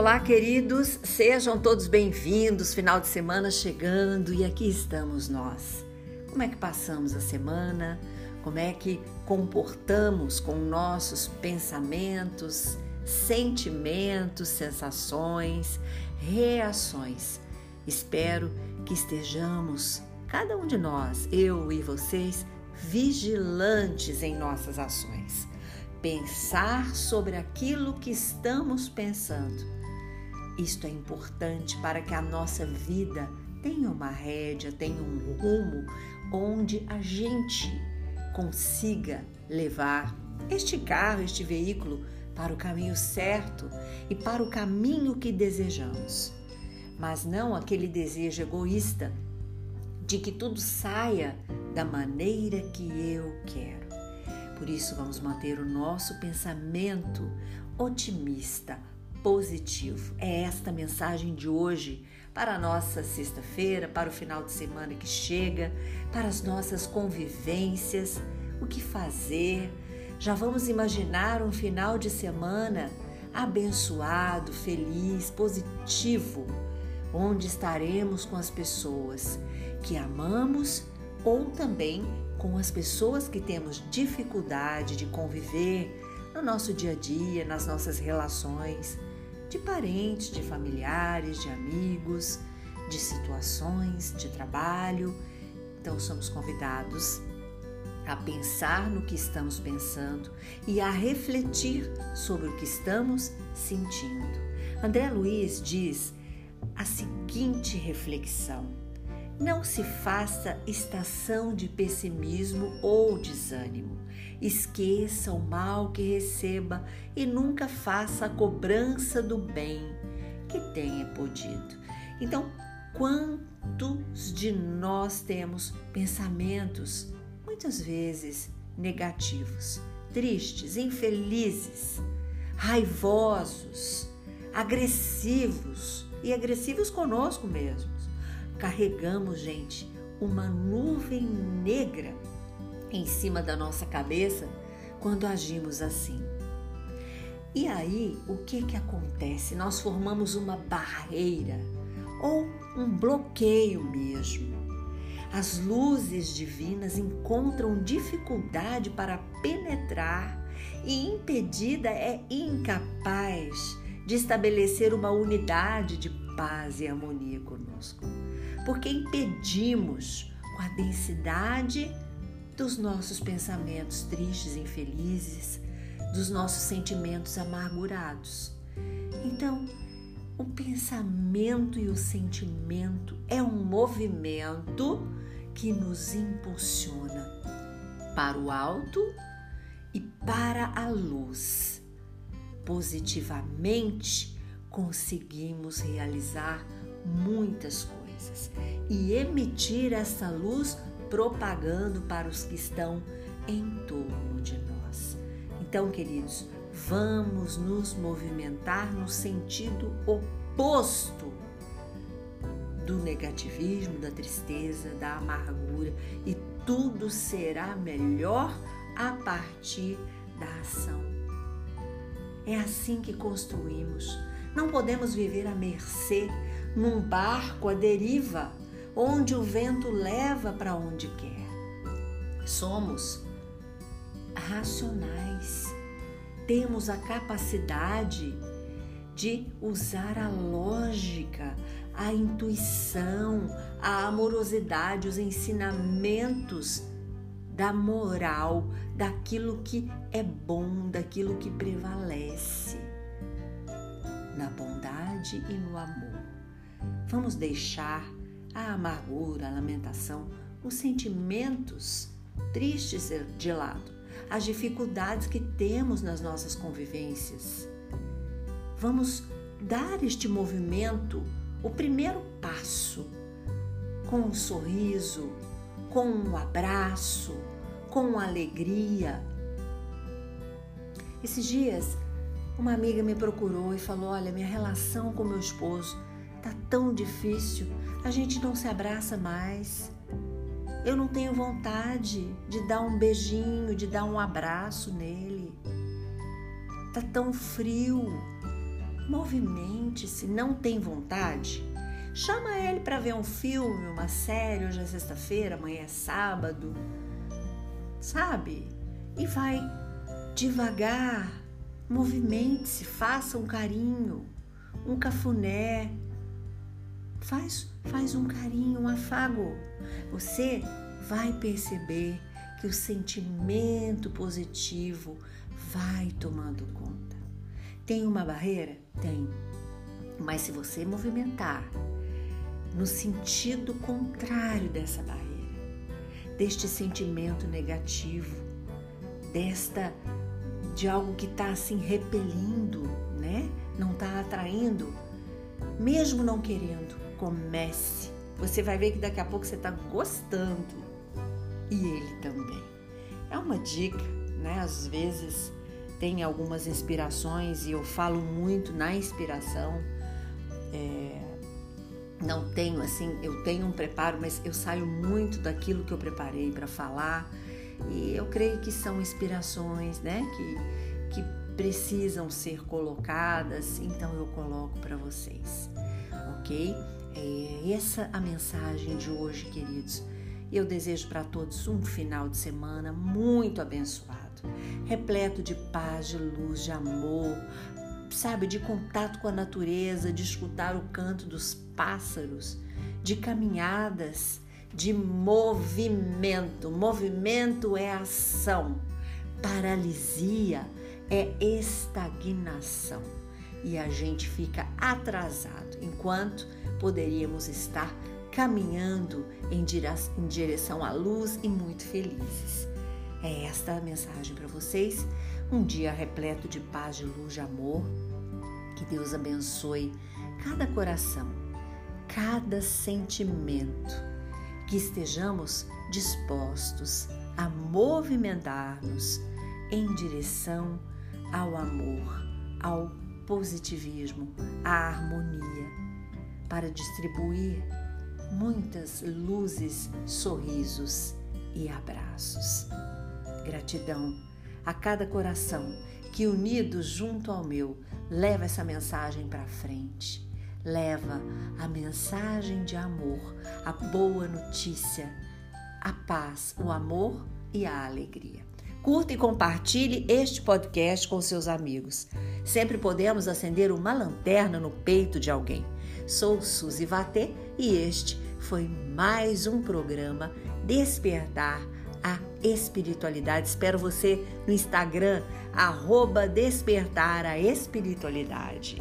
Olá, queridos, sejam todos bem-vindos. Final de semana chegando e aqui estamos nós. Como é que passamos a semana? Como é que comportamos com nossos pensamentos, sentimentos, sensações, reações? Espero que estejamos, cada um de nós, eu e vocês, vigilantes em nossas ações. Pensar sobre aquilo que estamos pensando isto é importante para que a nossa vida tenha uma rédea, tenha um rumo onde a gente consiga levar este carro, este veículo para o caminho certo e para o caminho que desejamos. Mas não aquele desejo egoísta de que tudo saia da maneira que eu quero. Por isso, vamos manter o nosso pensamento otimista, positivo. É esta mensagem de hoje para a nossa sexta-feira, para o final de semana que chega, para as nossas convivências, o que fazer. Já vamos imaginar um final de semana abençoado, feliz, positivo, onde estaremos com as pessoas que amamos ou também com as pessoas que temos dificuldade de conviver no nosso dia a dia, nas nossas relações de parentes, de familiares, de amigos, de situações de trabalho. Então, somos convidados a pensar no que estamos pensando e a refletir sobre o que estamos sentindo. André Luiz diz a seguinte reflexão: não se faça estação de pessimismo ou desânimo. Esqueça o mal que receba e nunca faça a cobrança do bem que tenha podido. Então, quantos de nós temos pensamentos muitas vezes negativos, tristes, infelizes, raivosos, agressivos e agressivos conosco mesmos? Carregamos, gente, uma nuvem negra em cima da nossa cabeça quando agimos assim. E aí, o que que acontece? Nós formamos uma barreira ou um bloqueio mesmo. As luzes divinas encontram dificuldade para penetrar e impedida é incapaz de estabelecer uma unidade de paz e harmonia conosco porque impedimos com a densidade dos nossos pensamentos tristes, infelizes, dos nossos sentimentos amargurados. Então, o pensamento e o sentimento é um movimento que nos impulsiona para o alto e para a luz. Positivamente, conseguimos realizar muitas coisas coisas e emitir essa luz propagando para os que estão em torno de nós. Então, queridos, vamos nos movimentar no sentido oposto do negativismo, da tristeza, da amargura e tudo será melhor a partir da ação. É assim que construímos. Não podemos viver à mercê num barco à deriva, onde o vento leva para onde quer. Somos racionais, temos a capacidade de usar a lógica, a intuição, a amorosidade, os ensinamentos da moral, daquilo que é bom, daquilo que prevalece, na bondade e no amor. Vamos deixar a amargura, a lamentação, os sentimentos tristes de lado, as dificuldades que temos nas nossas convivências. Vamos dar este movimento o primeiro passo com um sorriso, com um abraço, com alegria. Esses dias, uma amiga me procurou e falou: Olha, minha relação com meu esposo Tá tão difícil, a gente não se abraça mais. Eu não tenho vontade de dar um beijinho, de dar um abraço nele. Tá tão frio. Movimente-se, não tem vontade? Chama ele para ver um filme, uma série, hoje é sexta-feira, amanhã é sábado, sabe? E vai devagar, movimente-se, faça um carinho, um cafuné, faz, faz um carinho, um afago. Você vai perceber que o sentimento positivo vai tomando conta. Tem uma barreira? Tem. Mas se você movimentar no sentido contrário dessa barreira, deste sentimento negativo, desta de algo que está assim repelindo, né? Não está atraindo, mesmo não querendo, comece. Você vai ver que daqui a pouco você está gostando e ele também. É uma dica, né? Às vezes tem algumas inspirações e eu falo muito na inspiração. É, não tenho assim, eu tenho um preparo, mas eu saio muito daquilo que eu preparei para falar e eu creio que são inspirações, né? Que, que precisam ser colocadas, então eu coloco para vocês, ok? É essa a mensagem de hoje, queridos. Eu desejo para todos um final de semana muito abençoado, repleto de paz, de luz, de amor, sabe, de contato com a natureza, de escutar o canto dos pássaros, de caminhadas, de movimento. Movimento é ação, paralisia é estagnação e a gente fica atrasado enquanto poderíamos estar caminhando em direção à luz e muito felizes. É esta a mensagem para vocês. Um dia repleto de paz, de luz, de amor. Que Deus abençoe cada coração, cada sentimento. Que estejamos dispostos a movimentar-nos em direção ao amor, ao positivismo, à harmonia, para distribuir muitas luzes, sorrisos e abraços. Gratidão a cada coração que, unido junto ao meu, leva essa mensagem para frente. Leva a mensagem de amor, a boa notícia, a paz, o amor e a alegria. Curta e compartilhe este podcast com seus amigos. Sempre podemos acender uma lanterna no peito de alguém. Sou Suzy Vatê e este foi mais um programa Despertar a Espiritualidade. Espero você no Instagram, arroba Despertar a Espiritualidade.